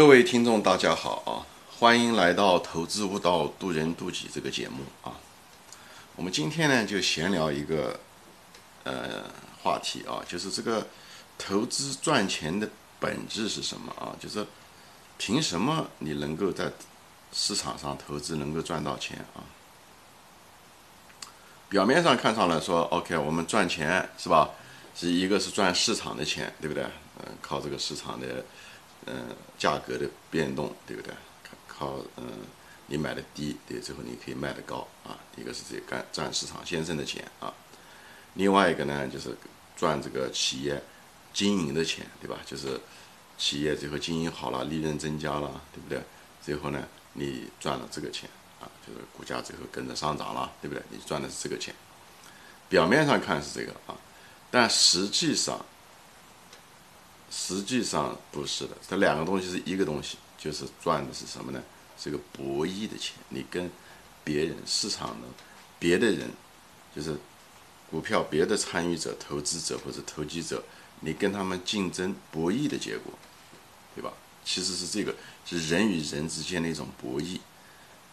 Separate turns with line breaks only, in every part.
各位听众，大家好啊！欢迎来到《投资悟道，渡人渡己》这个节目啊。我们今天呢，就闲聊一个呃话题啊，就是这个投资赚钱的本质是什么啊？就是凭什么你能够在市场上投资能够赚到钱啊？表面上看上来说，OK，我们赚钱是吧？是一个是赚市场的钱，对不对？嗯，靠这个市场的。嗯，价格的变动，对不对？靠，嗯，你买的低，对，最后你可以卖的高啊。一个是这干赚市场先生的钱啊，另外一个呢，就是赚这个企业经营的钱，对吧？就是企业最后经营好了，利润增加了，对不对？最后呢，你赚了这个钱啊，就是股价最后跟着上涨了，对不对？你赚的是这个钱。表面上看是这个啊，但实际上。实际上不是的，这两个东西是一个东西，就是赚的是什么呢？是个博弈的钱。你跟别人、市场的别的人，就是股票别的参与者、投资者或者投机者，你跟他们竞争博弈的结果，对吧？其实是这个，是人与人之间的一种博弈。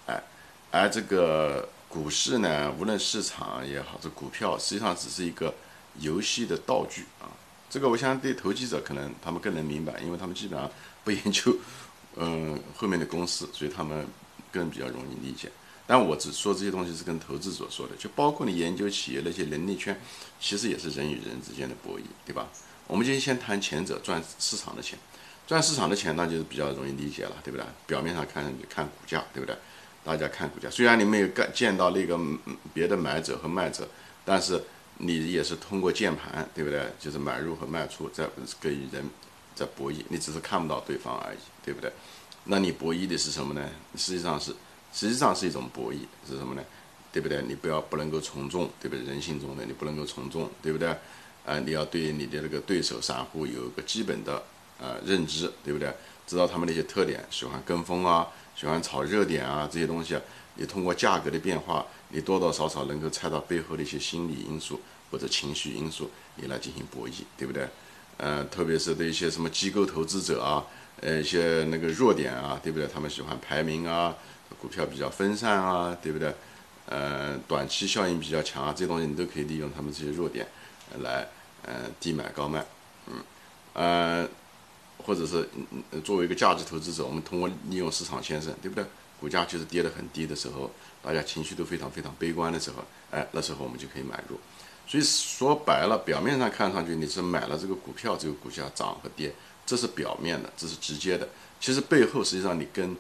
哎，而这个股市呢，无论市场也好，这股票实际上只是一个游戏的道具啊。这个我相信对投机者可能他们更能明白，因为他们基本上不研究，嗯，后面的公司，所以他们更比较容易理解。但我只说这些东西是跟投资者说的，就包括你研究企业那些能力圈，其实也是人与人之间的博弈，对吧？我们就先谈前者，赚市场的钱，赚市场的钱那就是比较容易理解了，对不对？表面上看上去看股价，对不对？大家看股价，虽然你没有干见到那个别的买者和卖者，但是。你也是通过键盘，对不对？就是买入和卖出，在跟人在博弈，你只是看不到对方而已，对不对？那你博弈的是什么呢？实际上是，实际上是一种博弈，是什么呢？对不对？你不要不能够从众，对不对？人性中的你不能够从众，对不对？啊，你要对你的那个对手散户有一个基本的呃认知，对不对？知道他们那些特点，喜欢跟风啊，喜欢炒热点啊，这些东西啊。你通过价格的变化，你多多少少能够猜到背后的一些心理因素或者情绪因素，你来进行博弈，对不对？呃，特别是对一些什么机构投资者啊，呃，一些那个弱点啊，对不对？他们喜欢排名啊，股票比较分散啊，对不对？呃，短期效应比较强啊，这东西你都可以利用他们这些弱点来，呃，低买高卖，嗯，呃，或者是作为一个价值投资者，我们通过利用市场先生，对不对？股价就是跌得很低的时候，大家情绪都非常非常悲观的时候，哎，那时候我们就可以买入。所以说白了，表面上看上去你是买了这个股票，这个股价涨和跌，这是表面的，这是直接的。其实背后实际上你跟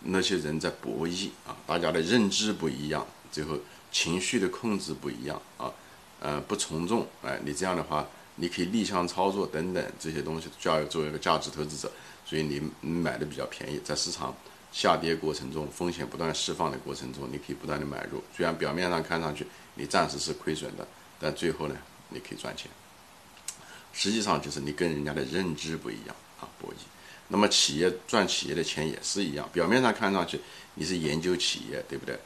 那些人在博弈啊，大家的认知不一样，最后情绪的控制不一样啊，呃，不从众，哎，你这样的话，你可以逆向操作等等这些东西，就要作为一个价值投资者，所以你买的比较便宜，在市场。下跌过程中，风险不断释放的过程中，你可以不断的买入。虽然表面上看上去你暂时是亏损的，但最后呢，你可以赚钱。实际上就是你跟人家的认知不一样啊，博弈。那么企业赚企业的钱也是一样，表面上看上去你是研究企业，对不对？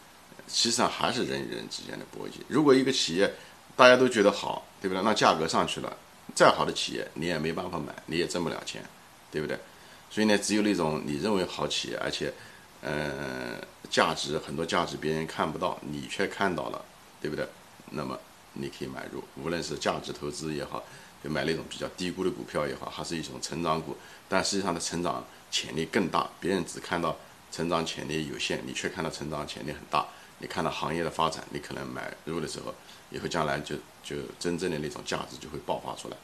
实际上还是人与人之间的博弈。如果一个企业大家都觉得好，对不对？那价格上去了，再好的企业你也没办法买，你也挣不了钱，对不对？所以呢，只有那种你认为好企业，而且，呃，价值很多价值别人看不到，你却看到了，对不对？那么你可以买入，无论是价值投资也好，就买那种比较低估的股票也好，还是一种成长股，但实际上的成长潜力更大。别人只看到成长潜力有限，你却看到成长潜力很大。你看到行业的发展，你可能买入的时候，以后将来就就真正的那种价值就会爆发出来。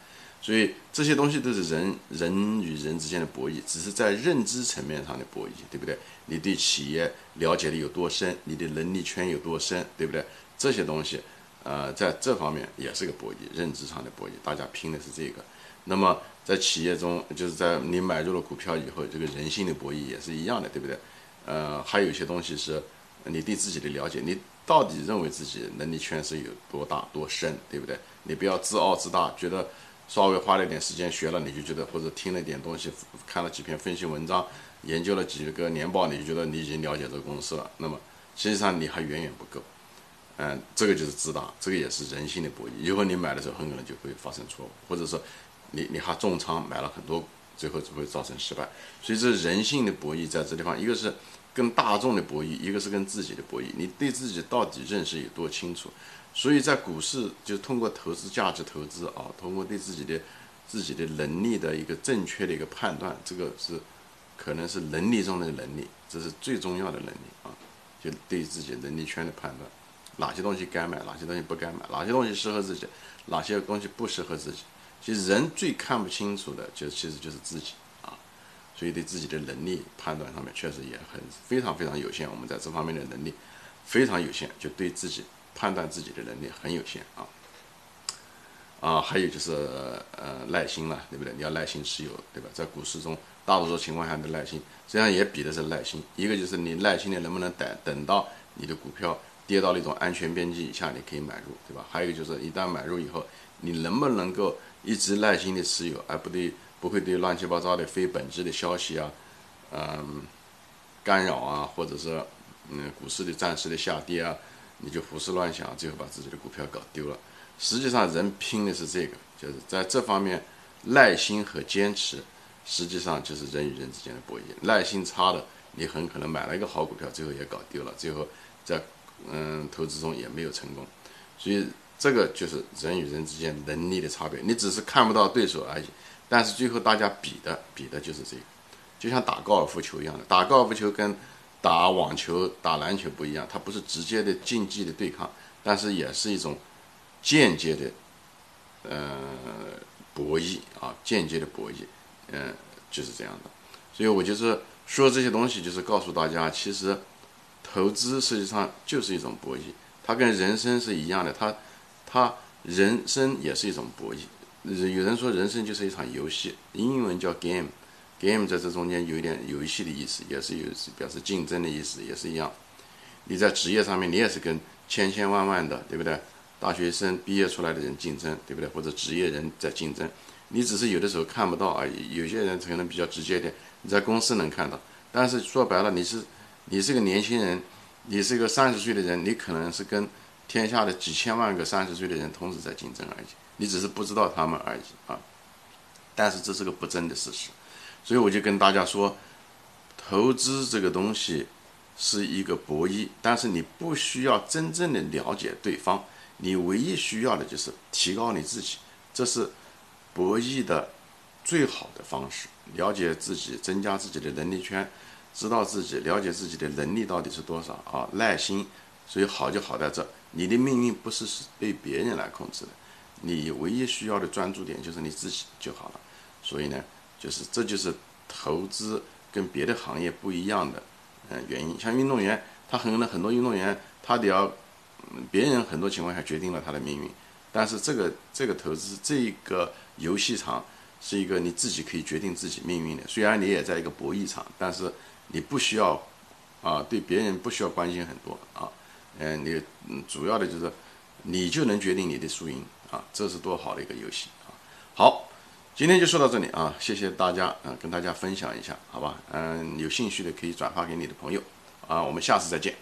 所以这些东西都是人人与人之间的博弈，只是在认知层面上的博弈，对不对？你对企业了解的有多深，你的能力圈有多深，对不对？这些东西，呃，在这方面也是个博弈，认知上的博弈，大家拼的是这个。那么在企业中，就是在你买入了股票以后，这个人性的博弈也是一样的，对不对？呃，还有一些东西是你对自己的了解，你到底认为自己能力圈是有多大多深，对不对？你不要自傲自大，觉得。稍微花了点时间学了，你就觉得或者听了点东西，看了几篇分析文章，研究了几个年报，你就觉得你已经了解这个公司了。那么实际上你还远远不够。嗯，这个就是自大，这个也是人性的博弈。以后你买的时候很可能就会发生错误，或者说你你还重仓买了很多最后只会造成失败。所以这人性的博弈在这地方，一个是跟大众的博弈，一个是跟自己的博弈。你对自己到底认识有多清楚？所以在股市就通过投资价值投资啊，通过对自己的自己的能力的一个正确的一个判断，这个是可能是能力中的能力，这是最重要的能力啊，就对自己能力圈的判断，哪些东西该买，哪些东西不该买，哪些东西适合自己，哪些东西不适合自己。其实人最看不清楚的，就其实就是自己，所以对自己的能力判断上面确实也很非常非常有限。我们在这方面的能力非常有限，就对自己判断自己的能力很有限啊。啊，还有就是呃耐心了，对不对？你要耐心持有，对吧？在股市中，大多数情况下的耐心，实际上也比的是耐心。一个就是你耐心的能不能等等到你的股票跌到那种安全边际以下，你可以买入，对吧？还有一个就是一旦买入以后，你能不能够一直耐心的持有，而不对不会对乱七八糟的非本质的消息啊，嗯，干扰啊，或者是嗯股市的暂时的下跌啊，你就胡思乱想，最后把自己的股票搞丢了。实际上，人拼的是这个，就是在这方面耐心和坚持，实际上就是人与人之间的博弈。耐心差的，你很可能买了一个好股票，最后也搞丢了，最后在嗯投资中也没有成功。所以。这个就是人与人之间能力的差别，你只是看不到对手而已，但是最后大家比的比的就是这个，就像打高尔夫球一样的，打高尔夫球跟打网球、打篮球不一样，它不是直接的竞技的对抗，但是也是一种间接的，呃，博弈啊，间接的博弈，嗯，就是这样的。所以我就是说这些东西，就是告诉大家，其实投资实际上就是一种博弈，它跟人生是一样的，它。它人生也是一种博弈，有人说人生就是一场游戏，英文叫 game，game 在这中间有一点游戏的意思，也是有表示竞争的意思，也是一样。你在职业上面，你也是跟千千万万的，对不对？大学生毕业出来的人竞争，对不对？或者职业人在竞争，你只是有的时候看不到而已。有些人可能比较直接点，你在公司能看到，但是说白了，你是你是个年轻人，你是个三十岁的人，你可能是跟。天下的几千万个三十岁的人同时在竞争而已，你只是不知道他们而已啊。但是这是个不争的事实，所以我就跟大家说，投资这个东西是一个博弈，但是你不需要真正的了解对方，你唯一需要的就是提高你自己，这是博弈的最好的方式。了解自己，增加自己的能力圈，知道自己了解自己的能力到底是多少啊，耐心。所以好就好在这，你的命运不是是被别人来控制的，你唯一需要的专注点就是你自己就好了。所以呢，就是这就是投资跟别的行业不一样的嗯原因。像运动员，他可能很多运动员他得要，别人很多情况下决定了他的命运，但是这个这个投资这个游戏场是一个你自己可以决定自己命运的。虽然你也在一个博弈场，但是你不需要啊对别人不需要关心很多啊。嗯，你嗯，主要的就是你就能决定你的输赢啊，这是多好的一个游戏啊！好，今天就说到这里啊，谢谢大家啊，跟大家分享一下，好吧？嗯，有兴趣的可以转发给你的朋友啊，我们下次再见。